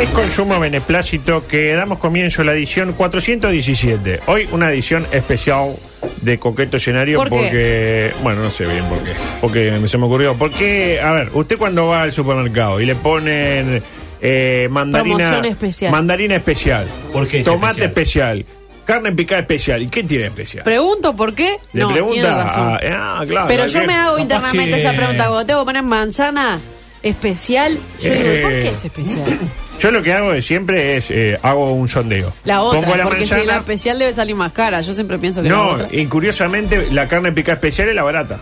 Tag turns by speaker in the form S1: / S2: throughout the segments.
S1: Es con sumo beneplácito que damos comienzo a la edición 417. Hoy una edición especial de Coqueto Escenario
S2: ¿Por qué?
S1: porque, bueno, no sé bien por qué, porque se me ocurrió. Porque, a ver, usted cuando va al supermercado y le ponen eh, mandarina,
S2: especial.
S1: mandarina especial,
S3: ¿Por qué es
S1: tomate
S3: especial?
S1: especial, carne picada especial, ¿y qué tiene especial?
S2: Pregunto por qué.
S1: le
S2: no, tiene
S1: pregunta,
S2: razón.
S1: a- ah, claro,
S2: Pero
S1: ¿a
S2: yo me hago internamente
S3: que-
S2: esa pregunta. Cuando tengo que poner manzana especial, yo digo, ¿por qué es especial?
S1: Yo lo que hago de siempre es eh, hago un sondeo.
S2: La otra,
S1: Pongo la
S2: porque si la especial debe salir más cara. Yo siempre pienso que la
S1: No,
S2: otra.
S1: y curiosamente la carne picada especial es la barata.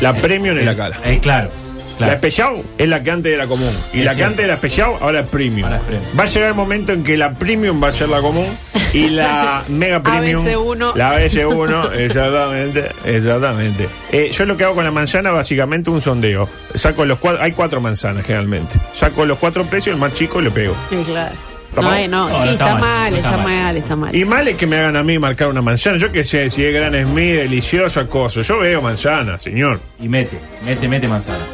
S1: La premium es la cara.
S3: Eh, claro.
S1: La especial es la que antes era común. Y
S3: Es
S1: la que
S3: cierto.
S1: antes era especial ahora es premium.
S3: Ahora es premium.
S1: Va a llegar el momento en que la premium va a ser la común y la mega premium.
S2: ABC1.
S1: La ABC1, exactamente. Exactamente. Eh, yo lo que hago con la manzana, básicamente un sondeo. Saco los cuatro, hay cuatro manzanas generalmente. Saco los cuatro precios, el más chico le pego.
S2: Sí, claro.
S1: ¿Está
S2: No,
S1: mal?
S2: eh, no,
S3: No,
S2: sí,
S3: no
S2: está,
S3: está mal,
S2: está,
S3: está
S2: mal.
S3: mal.
S2: está mal.
S1: Y mal es que me hagan a mí marcar una manzana. Yo qué sé, si es Gran Smith, deliciosa cosa. Yo veo manzana, señor.
S3: Y mete, mete, mete manzana.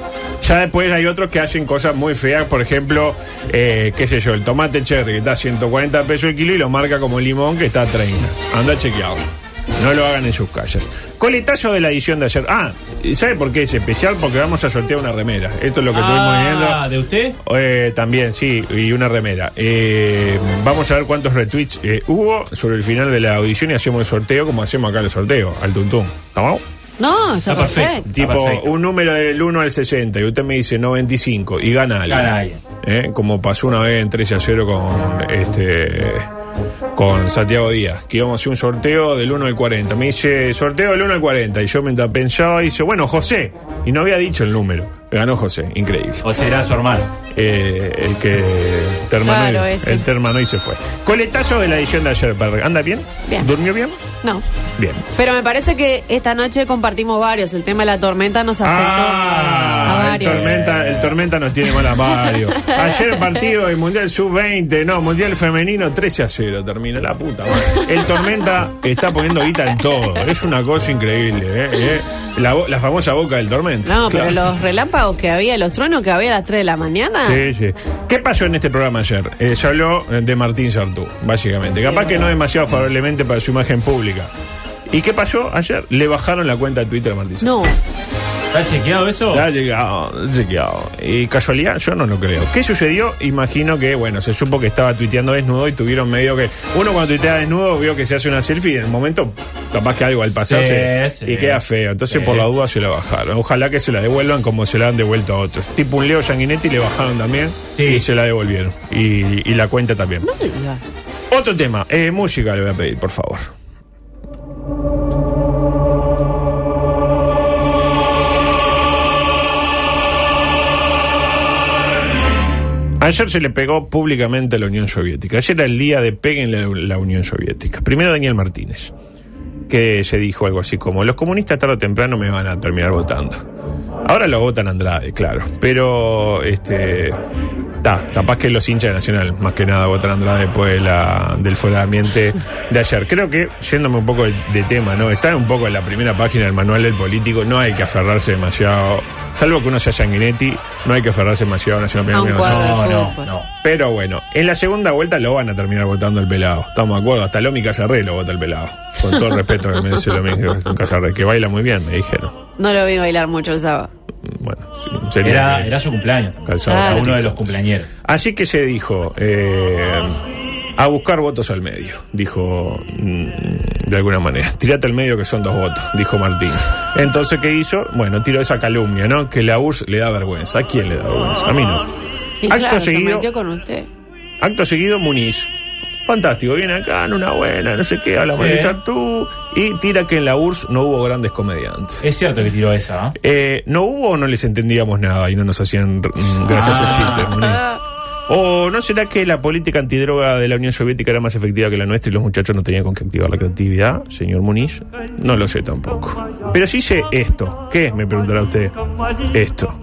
S1: Ya después hay otros que hacen cosas muy feas, por ejemplo, eh, qué sé yo, el tomate cherry que está a 140 pesos el kilo y lo marca como limón que está a 30. Anda chequeado. No lo hagan en sus calles. Coletazo de la edición de ayer. Ah, ¿y ¿sabe por qué es especial? Porque vamos a sortear una remera. Esto es lo que estuvimos viendo.
S3: Ah, ¿de usted?
S1: Eh, también, sí, y una remera. Eh, vamos a ver cuántos retweets eh, hubo sobre el final de la audición y hacemos el sorteo como hacemos acá el sorteo, al tuntún. ¿Estamos?
S2: No, está,
S3: Está perfecto.
S2: perfecto.
S1: Tipo,
S3: perfecto.
S1: un número del 1 al 60 y usted me dice 95 y gana alguien.
S3: Gana alguien.
S1: ¿Eh? Como pasó una vez en 13 a 0 con este con Santiago Díaz, que íbamos a hacer un sorteo del 1 al 40. Me dice, sorteo del 1 al 40. Y yo mientras pensaba, dice, bueno, José. Y no había dicho el número. Ganó José, increíble.
S3: O será su hermano.
S1: Eh, el que terminó
S2: Claro,
S1: el terminó y se fue. Coletazo de la edición de ayer, padre. ¿Anda bien?
S2: Bien.
S1: ¿Durmió bien?
S2: No.
S1: Bien.
S2: Pero me parece que esta noche compartimos varios. El tema de la tormenta nos afectó a
S1: Ah, el tormenta, el tormenta nos tiene mal a varios. Ayer partido del Mundial Sub-20, no, Mundial Femenino 13 a 0 termina la puta. madre. El tormenta está poniendo guita en todo. Es una cosa increíble, ¿eh? ¿Eh? La, famosa boca del tormenta.
S2: No, pero los relámpagos que había, los truenos que había a las 3 de la mañana.
S1: Sí, sí. ¿Qué pasó en este programa ayer? Eh, se habló eh, de Martín Sartú, básicamente. Capaz que no demasiado favorablemente para su imagen pública. ¿Y qué pasó ayer? Le bajaron la cuenta de Twitter a Martín Sartú.
S2: No,
S3: ¿Está chequeado eso?
S1: Llegado, ha llegado. Y casualidad, yo no lo creo. ¿Qué sucedió? Imagino que, bueno, se supo que estaba tuiteando desnudo y tuvieron medio que. Uno cuando tuitea desnudo vio que se hace una selfie y en el momento, capaz que algo al pasarse
S3: Sí, sí.
S1: y queda feo. Entonces,
S3: Sí.
S1: por la duda, se la bajaron. Ojalá que se la devuelvan como se la han devuelto a otros. Tipo un Leo Sanguinetti le bajaron también
S3: Sí.
S1: y se la devolvieron. Y, y la cuenta también.
S2: no me digas.
S1: Otro tema, eh, música le voy a pedir, por favor. Ayer se le pegó públicamente a la Unión Soviética. Ayer era el día de peguen la, Unión Soviética. Primero Daniel Martínez, que se dijo algo así como, los comunistas tarde o temprano me van a terminar votando. Ahora lo votan Andrade, claro. Pero, este, ta, capaz que los hinchas de Nacional, más que nada, votan Andrade después de la, del ambiente de ayer. Creo que, yéndome un poco de, de tema, ¿no? Está un poco en la primera página del manual del político, no hay que aferrarse demasiado, salvo que uno sea Sanguinetti, no hay que aferrarse demasiado a Nacional
S2: cuadro.
S3: No, no, no.
S1: Pero bueno, en la segunda vuelta lo van a terminar votando el pelado. Estamos de acuerdo, hasta Lomi Casarré lo vota el pelado. Con todo el respeto que merece Lomi Casarré, que baila muy bien, me dijeron.
S2: No lo vi bailar mucho el sábado.
S1: Sería
S3: Era,
S1: que-
S3: era su cumpleaños. también.
S1: Calzado
S2: Claro.
S3: uno de los cumpleañeros.
S1: Así que se dijo, eh, a buscar votos al medio, dijo mm, de alguna manera. Tirate al medio que son dos votos, dijo Martín. Entonces, ¿qué hizo? Bueno, tiró esa calumnia, ¿no? Que la URSS le da vergüenza. ¿A quién le da vergüenza? A mí no.
S2: Y
S1: Acto
S2: claro, se
S1: seguido-
S2: metió con usted.
S1: Acto seguido, Muniz. Fantástico, viene acá en una buena, no sé qué, habla
S3: Sí.
S1: de tú y tira que en la URSS no hubo grandes comediantes.
S3: Es cierto que tiró esa, ¿ah?
S1: Eh, ¿No hubo o no les entendíamos nada y no nos hacían mm, gracias a sus
S3: Ah.
S1: chistes, Muniz? ¿O no será que la política antidroga de la Unión Soviética era más efectiva que la nuestra y los muchachos no tenían con qué activar la creatividad, señor Muniz? No lo sé tampoco. Pero sí sé esto. ¿Qué? Me preguntará usted. Esto.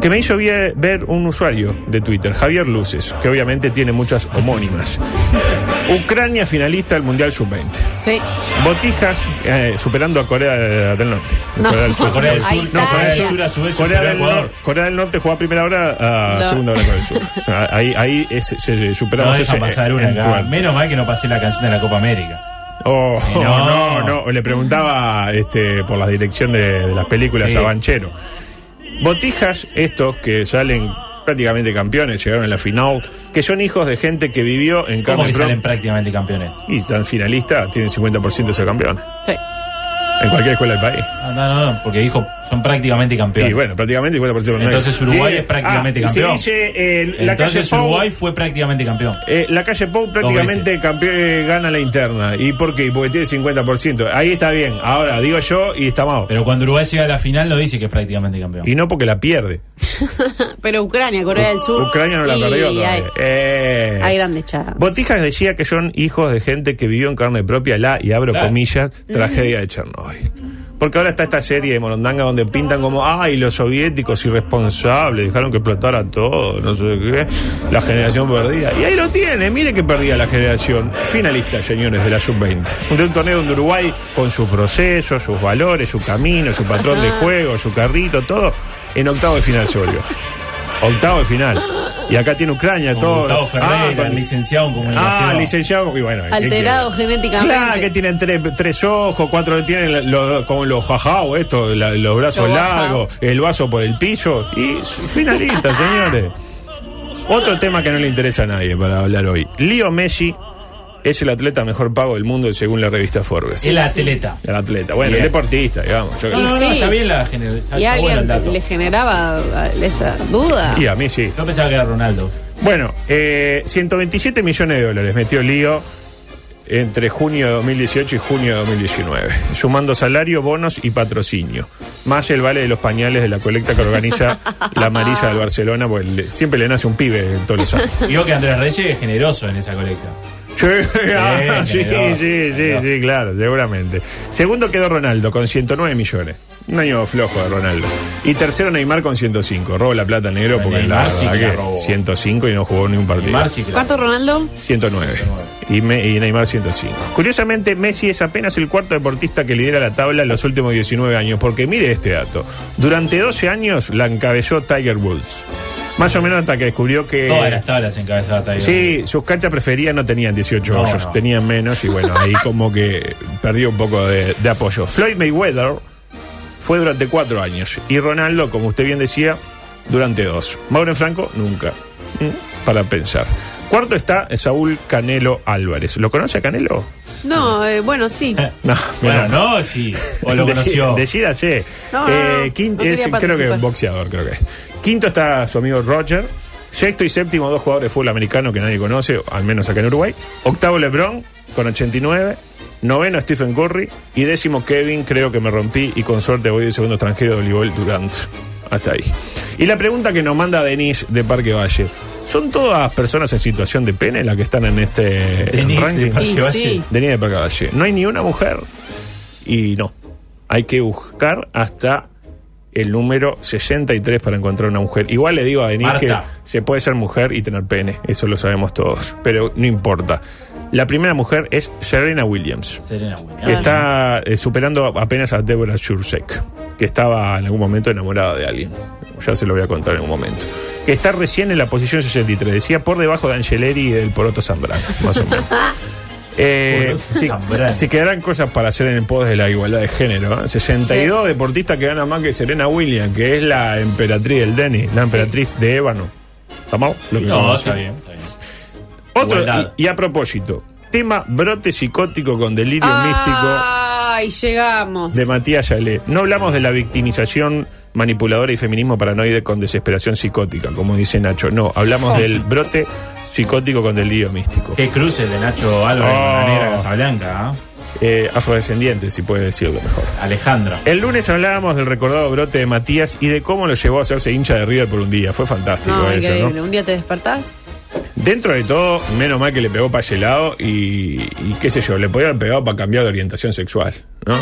S1: Que me hizo ver un usuario de Twitter, Javier Luces, que obviamente tiene muchas homónimas. Ucrania finalista del Mundial Sub-20.
S2: Sí.
S1: Botijas eh, superando a Corea de- del Norte.
S2: No.
S1: Corea del Sur.
S3: Corea del Sur, no, Corea del Sur a su vez
S1: Corea del. Nor- Corea del Norte juega a primera hora a
S2: No.
S1: segunda hora Corea del Sur. Sea, ahí ahí es- se, se
S3: No deja pasar una acá. Menos mal que no pasé la canción de la Copa América.
S1: Oh, no,
S3: no.
S1: no, Le preguntaba este, por la dirección de, de las películas
S3: Sí.
S1: a Banchero. Botijas, estos que salen prácticamente campeones, llegaron a la final, que son hijos de gente que vivió en
S3: ¿Cómo que salen prácticamente campeones?
S1: Y están finalistas, tienen 50% de ser campeones.
S2: Sí.
S1: En cualquier escuela del país.
S3: Ah, No, no, no, porque dijo, son prácticamente campeones.
S1: Y bueno, prácticamente 50% de
S3: Entonces Uruguay es prácticamente
S1: ah,
S3: campeón.
S1: Se dice, eh, la calle
S3: Entonces
S1: Pou,
S3: Uruguay fue prácticamente campeón.
S1: eh, la calle Pou prácticamente campe- eh, gana la interna. ¿Y por qué? Porque tiene 50%. Ahí está bien. Ahora, digo yo y está mal.
S3: Pero cuando Uruguay llega a la final no dice que es prácticamente campeón.
S1: Y no porque la pierde.
S2: Pero Ucrania, Corea del Sur.
S1: Ucrania no la
S2: y
S1: perdió
S2: Hay,
S1: todavía. Eh.
S2: hay grandes chances.
S1: Botijas decía que son hijos de gente que vivió en carne propia la, y abro
S3: Claro.
S1: comillas, tragedia de Chernobyl. Porque ahora está esta serie de Morondanga donde pintan como, ay, los soviéticos irresponsables, dejaron que explotara todo, no sé qué, la generación perdida. Y ahí lo tiene, mire que perdía la generación. Finalista, señores, de la Sub-20. De un torneo donde Uruguay, con su proceso, sus valores, su camino, su patrón de juego, su carrito, todo, en octavo de final se volvió. Octavo de final. Y acá tiene Ucrania,
S3: Con
S1: todo.
S3: Gustavo Ferreira,
S1: con-
S3: licenciado en comunicación.
S1: Ah, licenciado, y bueno. ¿qué
S2: Alterado genéticamente.
S1: Claro, que tienen tres, tres ojos, cuatro, tienen los, como los jajao, esto, la- los brazos
S2: Los
S1: largos, el vaso por el piso, y su- finalista, señores. Otro tema que no le interesa a nadie para hablar hoy. Leo Messi es el atleta mejor pago del mundo según la revista Forbes.
S3: El atleta.
S1: El atleta, bueno,
S3: Bien.
S1: el deportista, digamos. yo
S3: No, no, no,
S2: Sí.
S3: está bien la general. Está,
S2: Y
S3: está bueno el
S2: alguien
S3: dato.
S2: le generaba eh, esa duda.
S1: Y a mí sí.
S3: Yo pensaba que era Ronaldo.
S1: Bueno, eh, 127 millones de dólares metió Lío entre junio de 2018 y junio de 2019, sumando salario, bonos y patrocinio, más el vale de los pañales de la colecta que organiza la Marisa del Barcelona, porque siempre le nace un pibe en todos los años.
S3: Digo que Andrés Reyes es generoso en esa colecta.
S1: Sí, ah, sí,
S3: generoso,
S1: sí, sí,
S3: generoso.
S1: sí, claro, seguramente. Segundo quedó Ronaldo con 109 millones. Un año flojo de Ronaldo. Y tercero Neymar con 105. Robó la plata al negro porque
S3: Neymar
S1: la
S3: sí que la
S1: que
S3: robó.
S1: 105 y no jugó ni un partido.
S3: Sí
S2: ¿Cuánto Ronaldo?
S1: 109. Y, Me- y Neymar 105. Curiosamente, Messi es apenas el cuarto deportista que lidera la tabla en los últimos 19 años. Porque mire este dato. Durante 12 años la encabezó Tiger Woods. Más o menos hasta que descubrió que...
S3: Todas las tablas encabezadas.
S1: Sí, sus canchas preferidas no tenían 18
S3: No,
S1: hoyos,
S3: no.
S1: tenían menos y bueno, ahí como que perdió un poco de, de apoyo. Floyd Mayweather fue durante cuatro años y Ronaldo, como usted bien decía, durante dos. Mauro Franco, nunca. Mm, Para pensar. Cuarto está Saúl Canelo Álvarez. ¿Lo conoce a Canelo?
S2: No, eh, bueno, sí.
S1: No,
S3: Bueno, no, sí. O lo
S1: Decida-
S3: conoció.
S1: Decídase.
S2: No, no,
S1: Eh, quinto-
S2: no
S1: es, creo que boxeador, creo que es. Quinto está su amigo Roger. Sexto y séptimo, dos jugadores de fútbol americano que nadie conoce, al menos acá en Uruguay. Octavo, LeBron, con 89. Noveno, Stephen Curry. Y décimo, Kevin, creo que me rompí. Y con suerte voy de segundo extranjero de voleibol Durant. Hasta ahí. Y la pregunta que nos manda Denise de Parque Valle. ¿Son todas personas en situación de pene las que están en este
S3: Denise de
S1: ranking?
S3: Parque
S2: Y
S3: Valle.
S2: sí.
S1: Denise de Parque Valle. No hay ni una mujer. Y no. Hay que buscar hasta el número 63 para encontrar una mujer. Igual le digo a Denise
S3: Marta.
S1: que se puede ser mujer y tener pene. Eso lo sabemos todos. Pero no importa. La primera mujer es Serena Williams.
S3: Serena Williams.
S1: Que está eh, superando apenas a Deborah Shursek, que estaba en algún momento enamorada de alguien. Ya se lo voy a contar en un momento. Que está recién en la posición 63, decía por debajo de Angeleri y del Poroto Zambrano, más o menos. Eh,
S3: Poroto
S1: si,
S3: Zambrano.
S1: si quedarán cosas para hacer en el post de la igualdad de género. ¿eh? 62 deportistas que ganan más que Serena Williams, que es la emperatriz del Denny, la emperatriz de Ébano. ¿Estamos? Lo que
S3: No, está bien, está bien.
S1: Otro, y, y a propósito, tema brote psicótico con delirio
S2: Ah.
S1: místico
S2: Ay, llegamos.
S1: de Matías Yalé. No hablamos de la victimización manipuladora y feminismo paranoide con desesperación psicótica, como dice Nacho. No, hablamos del brote psicótico con delirio místico.
S3: Qué cruce de Nacho Álvarez con la
S1: Oh.
S3: negra Casablanca. ¿ah?
S1: eh, afrodescendientes, si puede decirlo mejor.
S3: Alejandro.
S1: El lunes hablábamos del recordado brote de Matías y de cómo lo llevó a hacerse hincha de River por un día. Fue fantástico
S2: No,
S1: eso,
S2: increíble.
S1: ¿no?
S2: Un día te despertás.
S1: Dentro de todo, menos mal que le pegó para ese lado y, y qué sé yo, le podía haber pegado para cambiar de orientación sexual, ¿no?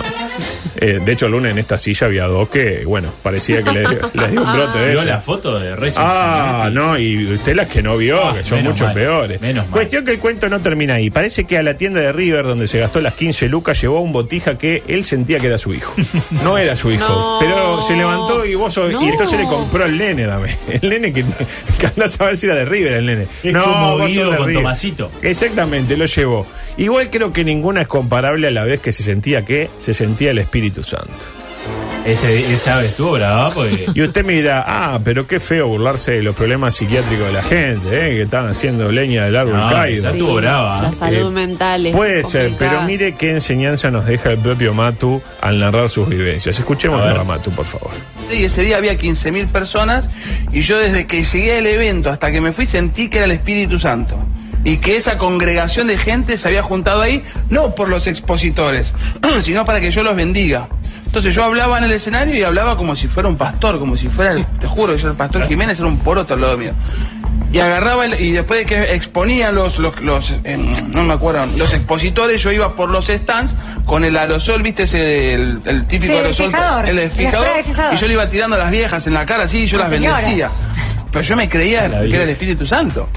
S1: Eh, de hecho, el lunes en esta silla había dos que, bueno, parecía que le, les dio un brote de
S3: ¿Vio
S1: eso.
S3: la foto de Reyes?
S1: Ah, no, y usted las que no vio,
S3: Ah,
S1: que son
S3: menos
S1: mucho
S3: mal,
S1: peores.
S3: menos mal.
S1: Cuestión que el cuento no termina ahí. Parece que a la tienda de River, donde se gastó las 15 lucas, llevó un botija que él sentía que era su hijo. No era su hijo.
S2: No.
S1: Pero se levantó y vos sos-
S2: No.
S1: y entonces le compró el nene, dame. El nene que, que andás a ver si era de River, el nene.
S3: Es como
S1: vos
S3: Guido
S1: sos de
S3: con
S1: River.
S3: Tomasito.
S1: Exactamente, lo llevó. Igual creo que ninguna es comparable a la vez que se sentía que se sentía el Espíritu Santo.
S3: Ese, esa vez estuvo brava porque.
S1: Y usted me dirá, ah, pero qué feo burlarse de los problemas psiquiátricos de la gente, ¿eh? que están haciendo leña del árbol
S3: No,
S1: caído.
S3: esa estuvo brava.
S2: La salud
S1: Eh,
S2: mental es
S1: Puede ser, pero mire qué enseñanza nos deja el propio Matu al narrar sus vivencias. Escuchemos
S3: A
S1: a Matu, por favor.
S4: Y ese día había 15.000 personas y yo desde que llegué al evento hasta que me fui sentí que era el Espíritu Santo. Y que esa congregación de gente se había juntado ahí, no por los expositores, sino para que yo los bendiga. Entonces yo hablaba en el escenario y hablaba como si fuera un pastor, como si fuera, el- te juro, yo el pastor Jiménez era un poroto al lado mío. Y agarraba el- y después de que exponía los, los, los, eh, no me acuerdo, los expositores, yo iba por los stands con el aerosol, viste ese, el, el típico
S5: Sí, el
S4: aerosol,
S5: fijador,
S4: el fijador, y yo le iba tirando a las viejas en la cara así y yo
S5: Las
S4: bendecía. Pero yo me creía que era el Espíritu Santo.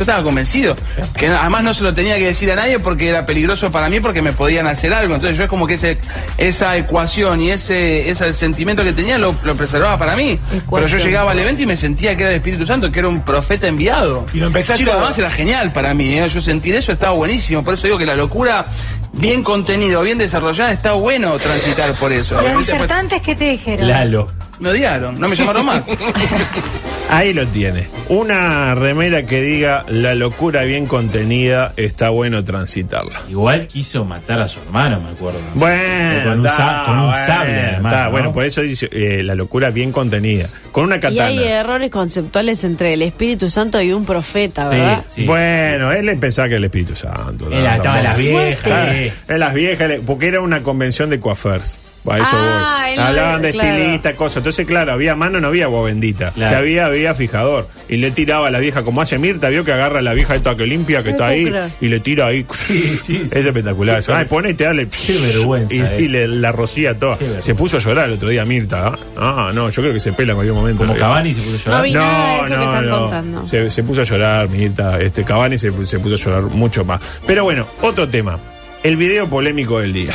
S4: Yo estaba convencido. Que además no se lo tenía que decir a nadie porque era peligroso para mí porque me podían hacer algo. Entonces yo es como que ese, esa ecuación y ese, ese sentimiento que tenía lo, lo preservaba para mí. Pero yo llegaba al evento y me sentía que era el Espíritu Santo, que era un profeta enviado.
S6: Y lo empezaste
S4: Chicos,
S6: a-
S4: además era genial para mí. ¿eh? Yo sentir eso estaba buenísimo. Por eso digo que la locura bien contenido, bien desarrollada, está bueno transitar por eso.
S5: Los disertantes, ¿qué te dijeron?
S3: Lalo.
S4: Me odiaron, no me llamaron más.
S1: Ahí lo tiene. Una remera que diga la locura bien contenida, está bueno transitarla.
S3: Igual quiso matar a su hermano, me acuerdo.
S1: Bueno,
S3: Con un con un
S1: bueno,
S3: sable, además.
S1: Bueno, por eso dice eh, la locura bien contenida. Con una
S2: Y
S1: katana.
S2: hay errores conceptuales entre el Espíritu Santo y un profeta, ¿verdad?
S3: sí.
S1: Bueno, él pensaba que era el Espíritu Santo.
S3: Él estaba en las viejas. Eh.
S1: En las viejas, le- porque era una convención de coafers. A eso
S2: Ah,
S1: voy.
S2: no
S1: Hablaban de
S2: claro.
S1: estilista, cosas. Entonces, claro, había mano, no había agua bendita.
S3: Claro.
S1: Que había, había fijador. Y le tiraba a la vieja, como hace Mirta, vio que agarra a la vieja esta que limpia, que
S2: No
S1: está ahí, y le tira ahí.
S3: sí, sí.
S1: Es espectacular. eso. Ay, ponete, dale.
S3: Qué vergüenza
S1: Y,
S3: es.
S1: y le, la rocía toda. Se puso a llorar el otro día Mirta. ¿ah? Ah, no, yo creo que se pela en cualquier momento.
S3: Como. Cavani se puso a llorar.
S2: No vi nada de eso que están contando.
S1: Se, se puso a llorar, Mirta. Este, Cavani se, se puso a llorar mucho más. Pero bueno, otro tema. El video polémico del día.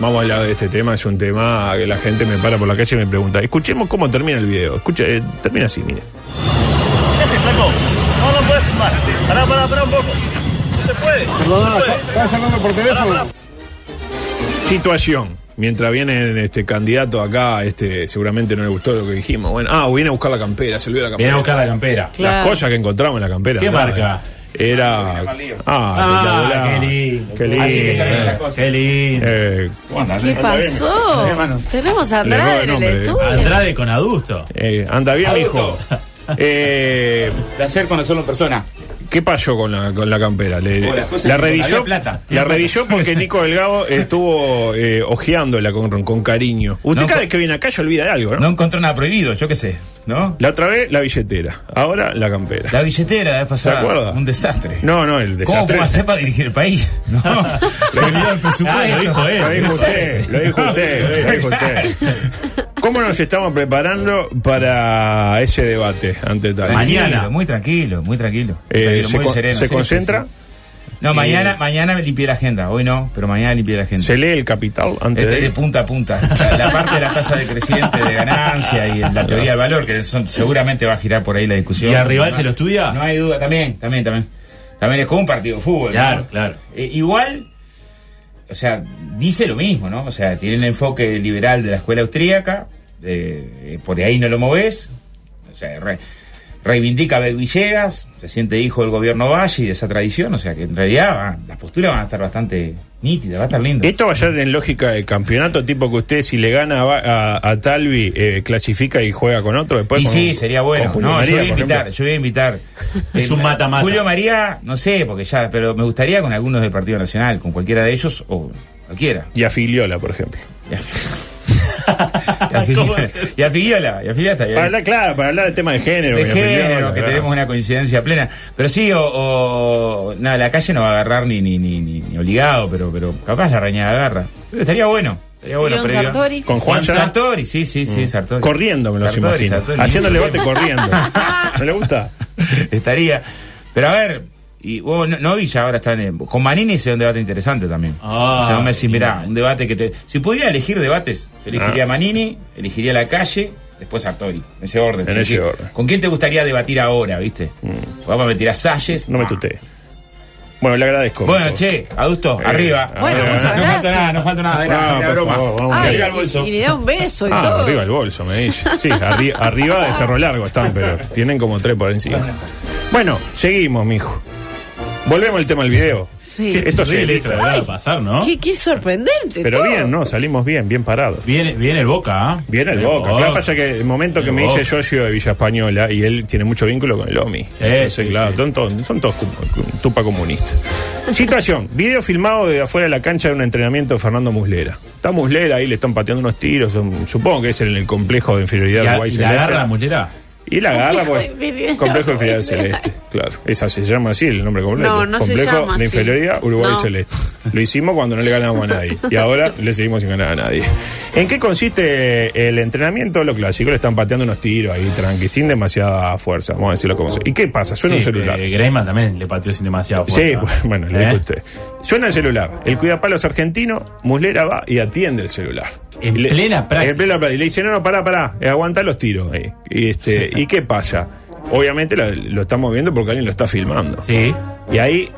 S1: Vamos a hablar de este tema. Es un tema que la gente me para por la calle y me pregunta. Escuchemos cómo termina el video. Escucha, eh, termina así, mire.
S7: ¿Qué haces, flaco? No, no puedes fumar. Pará, pará, pará un poco. No se puede. No se puede.
S6: ¿Estás hablando por teléfono?
S1: Situación. Mientras viene este candidato acá, este seguramente no le gustó lo que dijimos. Bueno, ah, viene a buscar la campera, se olvidó la campera.
S3: Viene a buscar la campera.
S2: Claro.
S1: Las cosas que encontramos en la campera.
S3: ¿Qué marca?
S1: Era. Ah,
S3: Ah,
S1: espectacular.
S3: qué lindo.
S1: Qué lindo.
S3: Así que se arreglan las cosas. Qué lindo.
S1: Eh,
S2: ¿Qué pasó? Tenemos a Andrade en el estudio.
S3: Andrade con adusto.
S1: eh, anda bien, hijo. Eh,
S6: Placer conocerlo en persona.
S1: ¿Qué pasó con la, con la campera? Le- la revisó,
S6: plata.
S1: la revisó porque Nico Delgado estuvo eh, ojeándola con, con cariño. Usted
S3: No,
S1: cada vez que viene acá se olvida de algo, ¿no?
S3: No encontró nada prohibido, yo qué sé, ¿no?
S1: La otra vez la billetera, ahora la campera.
S3: La billetera de la vez pasada. Un desastre.
S1: No, no, el
S3: ¿Cómo
S1: desastre.
S3: puedo hacer para dirigir el país? No. Se olvidó el presupuesto.
S1: Ah, lo dijo él, lo dijo usted, lo dijo usted, lo dijo usted. ¿Cómo nos estamos preparando para ese debate ante tal?
S3: Mañana. Muy tranquilo, muy tranquilo. Muy,
S1: Eh,
S3: tranquilo,
S1: ¿se
S3: muy
S1: con-
S3: sereno.
S1: se
S3: sí,
S1: concentra?
S3: sí, sí. No, mañana, mañana me limpié la agenda. Hoy no, pero mañana limpié la agenda.
S1: ¿Se lee el capital antes
S3: Este,
S1: de
S3: de punta a punta. La, la parte de la tasa de creciente de ganancia y la teoría del valor, que son- seguramente va a girar por ahí la discusión.
S8: ¿Y al rival
S3: No-
S8: se lo estudia?
S3: No hay duda, también, también, también. También es como un partido de fútbol. ¿no?
S8: Claro, claro.
S3: Eh, igual, o sea, dice lo mismo, ¿no? O sea, tiene el enfoque liberal de la escuela austríaca, eh, por ahí no lo moves, o sea, re- reivindica a Villegas, se siente hijo del gobierno Valle y de esa tradición, o sea que en realidad va- las posturas van a estar bastante nítidas, va a estar lindo.
S1: Esto va a ser en lógica de campeonato, tipo que usted si le gana a, a- a Talvi, eh, clasifica y juega con otro después.
S3: y
S1: con-
S3: sí, sería bueno.
S1: Julio
S3: No,
S1: María,
S3: yo voy invitar, yo voy a invitar.
S8: Es
S3: Eh,
S8: un mata-mata.
S3: Julio María, no sé, porque ya, pero me gustaría con algunos del Partido Nacional, con cualquiera de ellos, o Cualquiera.
S1: Y a Filiola, por ejemplo.
S3: Y a, y a Figuiola. Y a Figuiola. Y a Figuiola está.
S1: Para hablar, claro, para hablar del tema de género.
S3: de que
S1: claro.
S3: tenemos una coincidencia plena. Pero sí, o, o- nada, la calle no va a agarrar ni, ni, ni, ni- ni obligado, pero, pero capaz la rañada agarra. Estaría bueno. Estaría bueno.
S2: ¿Y don
S3: pero digo-
S2: Sartori?
S1: Con Juan
S3: Sartori, sí, sí, sí, Sartori.
S1: Corriendo, me los imagino.
S3: Sartori.
S1: Haciendo el debate corriendo. ¿No le gusta?
S3: Estaría. Pero a ver, y vos, no, no vi ya ahora están en- con Manini sería un debate interesante también.
S7: Ah,
S3: o sea, vos me decís, mirá, un debate que te. Si pudiera elegir debates, elegiría
S1: Ah.
S3: a Manini, elegiría la calle, después Sartori. En ese orden.
S1: En ese orden.
S3: ¿Con quién te gustaría debatir ahora, viste? Vamos a meter a Salles.
S1: No me tutee. Bueno, le agradezco.
S3: Bueno, che, adusto,
S1: Eh,
S3: arriba.
S2: Bueno,
S1: Ah,
S2: muchas
S3: no falta nada, no falta nada. Era,
S1: Ah,
S3: era broma.
S1: favor, vamos
S2: Ay,
S3: Arriba el bolso.
S2: y le da un beso y
S1: Ah,
S2: todo.
S1: arriba el bolso, me dice. Sí, arri- arriba de Cerro Largo están, pero tienen como tres por encima. Bueno, seguimos, mijo. Volvemos al tema del video.
S2: Sí.
S1: Esto
S7: Sí,
S1: se
S7: va a pasar, ¿no?
S2: Qué, qué sorprendente.
S1: Pero
S2: todo.
S1: bien, ¿no? Salimos bien, bien parados.
S7: Viene, viene el Boca, ¿ah?
S1: Viene el
S7: Viene
S1: Boca. Claro, pasa que el momento que me hice
S7: Boca.
S1: socio de Villa Española y él tiene mucho vínculo con el OMI. Entonces,
S7: sí,
S1: claro,
S7: sí.
S1: Son, todos, son todos tupa comunistas. Situación: video filmado de afuera de la cancha de un entrenamiento de Fernando Muslera. Está Muslera ahí, le están pateando unos tiros. son- supongo que es en el complejo de inferioridad de
S7: a-
S1: Uruguay
S7: y la
S1: Celeste.
S7: agarra la mulera.
S1: Y la agarra, pues. Complejo de inferioridad celeste, claro. Esa se llama así el nombre completo.
S2: No, no se
S1: Complejo
S2: llama
S1: de
S2: así.
S1: inferioridad Uruguay
S2: No.
S1: celeste. Lo hicimos cuando no le ganamos a nadie. Y ahora le seguimos sin ganar a nadie. ¿En qué consiste el entrenamiento? Lo clásico, le están pateando unos tiros ahí, tranqui, sin demasiada fuerza. Vamos a decirlo como sea. ¿Y qué pasa? Suena
S7: Sí,
S1: un celular.
S7: eh, Griezmann también le pateó sin demasiado
S1: Sí,
S7: fuerza.
S1: bueno, le
S7: ¿Eh?
S1: dijo usted. Suena el celular. El cuidapalos argentino, Muslera va y atiende el celular.
S7: En
S1: le-
S7: plena práctica.
S1: En plena práctica. Y le dice, no, no, pará, pará, eh, aguanta los tiros. ahí. Y, este, ¿Y qué pasa? Obviamente lo, lo estamos viendo porque alguien lo está filmando.
S7: Sí.
S1: Y ahí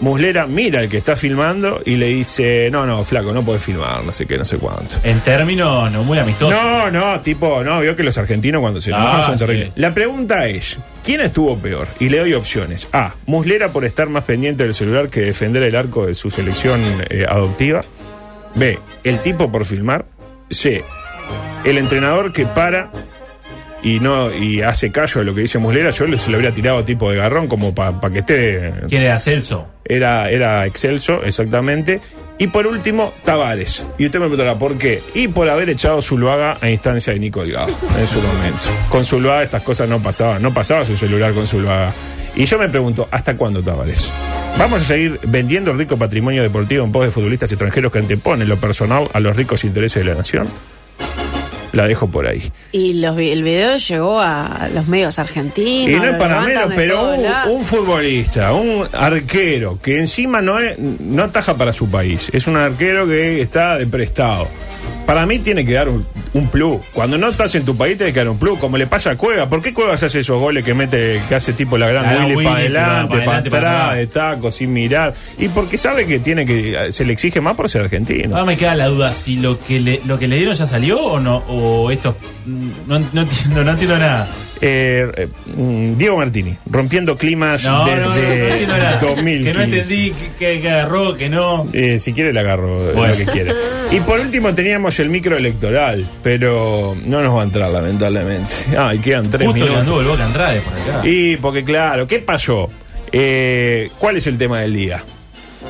S1: Muslera mira al que está filmando y le dice, no, no, flaco, no podés filmar, no sé qué, no sé cuánto.
S7: En términos no muy amistosos.
S1: No, no, tipo, no, vio que los argentinos cuando se
S7: Ah,
S1: enojan son
S7: sí.
S1: terribles. La pregunta es, ¿quién estuvo peor? Y le doy opciones. A, Muslera por estar más pendiente del celular que defender el arco de su selección eh, adoptiva. B, el tipo por filmar. C, el entrenador que para y no y hace callo a lo que dice Muslera. Yo se lo habría tirado tipo de garrón como para que esté
S7: ¿Quién era Celso?
S1: era, era excelso, exactamente. Y por último, Tavares. Y usted me preguntará, ¿por qué? Y por haber echado Zuluaga a instancia de Nico Delgado en su momento. Con Zuluaga estas cosas no pasaban, no pasaba su celular con Zuluaga. Y yo me pregunto, ¿hasta cuándo Tavares? ¿Vamos a seguir vendiendo el rico patrimonio deportivo en pos de futbolistas extranjeros que anteponen lo personal a los ricos intereses de la nación? La dejo por ahí.
S2: Y los, el video llegó a los medios argentinos.
S1: Y no es para menos, pero un, un futbolista, un arquero, que encima no es, no ataja para su país, es un arquero que está de prestado. Para mí tiene que dar un, un plus. Cuando no estás en tu país, tiene que dar un plus, como le pasa a Cueva. ¿Por qué Cuevas hace esos goles que mete, que hace tipo la gran
S7: La
S1: Willy
S7: Willy,
S1: para adelante,
S7: para
S1: para
S7: adelante, para
S1: atrás,
S7: atrás.
S1: de taco, sin mirar? Y porque sabe que tiene que, se le exige más por ser argentino.
S7: Ahora me queda la duda si lo que le, lo que le dieron ya salió o no, o esto mm, no, no entiendo, no entiendo nada.
S1: Eh, eh, mm, Diego Martini, rompiendo climas
S7: No,
S1: desde
S7: no, no entiendo nada.
S1: 2015.
S7: Que no entendí, que, agarró, que no.
S1: Eh, si quiere le agarro
S7: Bueno.
S1: lo que quiera. Y por último teníamos el micro electoral, pero no nos va a entrar lamentablemente. Ay, quedan tres
S7: Justo
S1: minutos.
S7: anduvo el Boca Andrade por acá.
S1: Y porque claro, ¿qué pasó? Eh, ¿Cuál es el tema del día?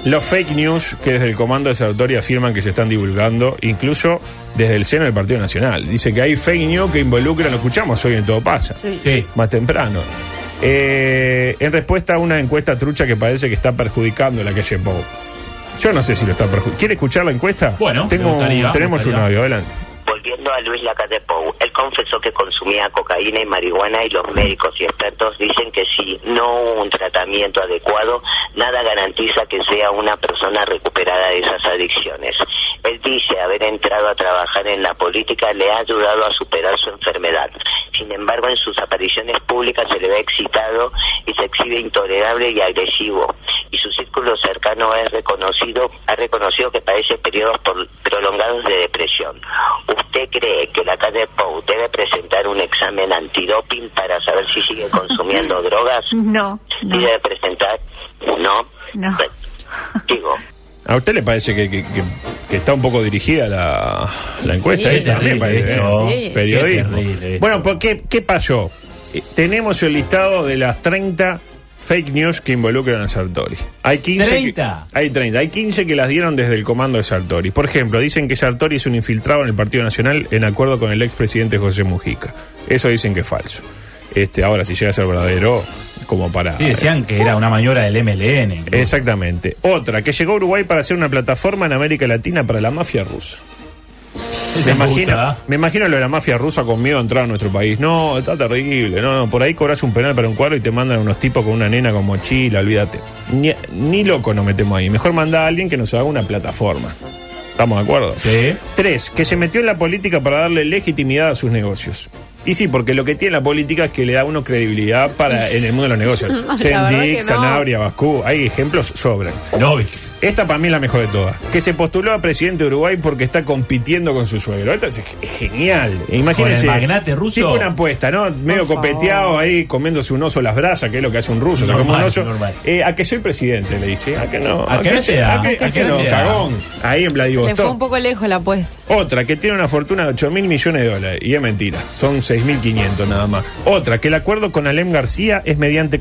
S1: Los fake news que desde el comando de Sartori afirman que se están divulgando, incluso desde el seno del Partido Nacional. Dice que hay fake news que involucran, lo escuchamos hoy en Todo Pasa,
S7: Sí.
S1: más temprano. Eh, en respuesta a una encuesta trucha que parece que está perjudicando la calle Pou. Yo no sé si lo está perjudicando. ¿Quiere escuchar la encuesta?
S7: Bueno,
S1: Tengo,
S7: me gustaría, me
S1: tenemos un audio, adelante.
S5: A Luis Lacalle Pou, él confesó que consumía cocaína y marihuana y los médicos y expertos dicen que si no un tratamiento adecuado, nada garantiza que sea una persona recuperada de esas adicciones. Haber entrado a trabajar en la política le ha ayudado a superar su enfermedad. Sin embargo, en sus apariciones públicas se le ve excitado y se exhibe intolerable y agresivo. Y su círculo cercano es reconocido, ha reconocido que padece periodos por- prolongados de depresión. ¿Usted cree que la calle Pou debe presentar un examen antidoping para saber si sigue consumiendo drogas?
S8: No,
S5: ¿Y
S8: no.
S5: debe presentar? No.
S8: No.
S5: Digo,
S1: ¿A usted le parece que, que- que- que está un poco dirigida la, la encuesta?
S2: Sí.
S1: esta? Parece,
S7: terrible
S1: ¿eh?
S2: esto. Sí.
S1: Periodismo.
S7: Qué terrible esto.
S1: Bueno, ¿por qué, ¿qué pasó? Eh, tenemos el listado de las 30 fake news que involucran a Sartori. Hay 15 que-
S8: 30.
S1: hay 30. Hay 15 que las dieron desde el comando de Sartori. Por ejemplo, dicen que Sartori es un infiltrado en el Partido Nacional en acuerdo con el expresidente José Mujica. Eso dicen que es falso. Este, ahora, si llega a ser verdadero, como para.
S8: Sí, decían que era una maniobra del MLN.
S1: Exactamente. Otra, que llegó a Uruguay para hacer una plataforma en América Latina para la mafia rusa. Me imagino,
S8: gusta.
S1: me imagino lo de la mafia rusa con miedo a entrar a nuestro país. No, está terrible. No, no, por ahí cobras un penal para un cuadro y te mandan unos tipos con una nena con mochila, olvídate. Ni, ni loco nos metemos ahí. Mejor manda a alguien que nos haga una plataforma. ¿Estamos de acuerdo?
S8: Sí.
S1: Tres, que se metió en la política para darle legitimidad a sus negocios. Y sí, porque lo que tiene la política es que le da a uno credibilidad para en el mundo de los negocios. Sendic,
S2: no.
S1: Sanabria, Bascú, hay ejemplos sobran.
S8: Novik.
S1: Esta para mí es la mejor de todas. Que se postuló a presidente de Uruguay porque está compitiendo con su suegro. Esta es ge- genial. Imagínense.
S8: Con el magnate ruso.
S1: Tipo una apuesta, ¿no? Medio copeteado ahí, comiéndose un oso a las brasas, que es lo que hace un ruso. se come
S8: Normal,
S1: un oso.
S8: normal.
S1: Eh, a que soy presidente, le dice. A que no.
S8: ¿A qué no
S1: se-
S8: da?
S1: A que,
S2: ¿A qué
S1: a que
S2: se
S1: no, cagón. Ahí en
S2: Se le fue
S1: Vladivostok.
S2: un poco lejos la apuesta.
S1: Otra, que tiene una fortuna de 8 mil millones de dólares. Y es mentira. Son 6.500 nada más. Otra, que el acuerdo con Alem García es mediante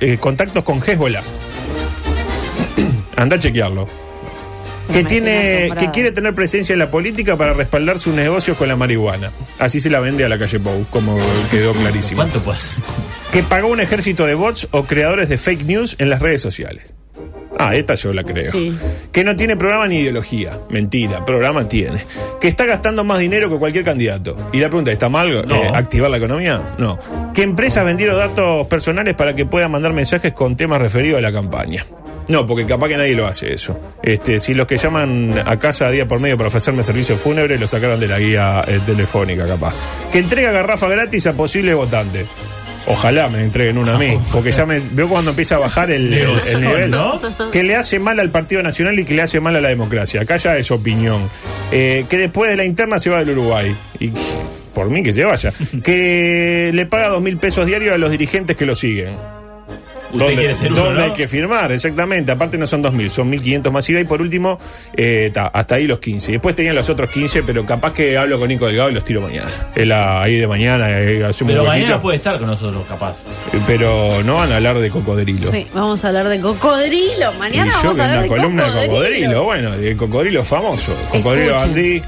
S1: eh, contactos con Hezbollah. Anda a chequearlo. Que,
S2: Me
S1: tiene, que quiere tener presencia en la política para respaldar sus negocios con la marihuana. Así se la vende a la calle Pou, como quedó clarísimo.
S8: ¿Cuánto puede hacer?
S1: Que pagó un ejército de bots o creadores de fake news en las redes sociales. Ah, esta yo la creo.
S2: Sí.
S1: Que no tiene programa ni ideología. Mentira, programa tiene. Que está gastando más dinero que cualquier candidato. Y la pregunta, ¿está mal
S8: No.
S1: eh, activar la economía? No. Que empresas vendieron datos personales para que puedan mandar mensajes con temas referidos a la campaña. No, porque capaz que nadie lo hace eso. Este, si los que llaman a casa día por medio para ofrecerme servicios fúnebres lo sacaron de la guía eh, telefónica, capaz. Que entrega garrafa gratis a posibles votantes. Ojalá me entreguen una a mí, porque ya me veo cuando empieza a bajar el, el- nivel.
S8: ¿no?
S1: Que le hace mal al Partido Nacional y que le hace mal a la democracia. Acá ya es opinión. Eh, que después de la interna se va del Uruguay. Y por mí que se vaya. Que le paga dos mil pesos diarios a los dirigentes que lo siguen.
S8: Usted quiere ser uno,
S1: ¿Dónde
S8: ¿no?
S1: hay que firmar? Exactamente. Aparte no son 2.000, son 1.500 más IVA. Y por último, eh, ta, hasta ahí los 15. Después tenían los otros 15, pero capaz que hablo con Nico Delgado y los tiro mañana. Él ah, ahí de mañana eh,
S8: Pero mañana puede estar con nosotros, capaz.
S1: Eh, Pero no van a hablar de cocodrilo.
S2: Sí, vamos a hablar de cocodrilo.
S1: Y
S2: Mañana
S1: yo
S2: vamos a
S1: en
S2: hablar
S1: la
S2: de
S1: columna
S2: cocodrilo.
S1: de cocodrilo, bueno, el cocodrilo famoso. Cocodrilo
S2: Escuchen.
S1: Bandí,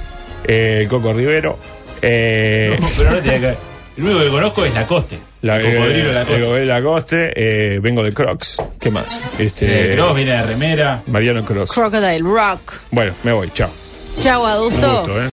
S1: eh, el Coco Rivero. eh,
S8: No, pero no tiene que El único que conozco es Lacoste.
S1: la,
S8: el cocodrilo
S1: eh,
S8: Lacoste.
S1: el cocodrilo Lacoste, eh, vengo de Crocs. ¿Qué más? Este,
S8: Eh, Cross viene de remera.
S1: Mariano Crocs.
S2: Crocodile Rock.
S1: Bueno, me voy, chao.
S2: Chau,
S1: Un
S2: adusto.
S1: gusto, ¿eh?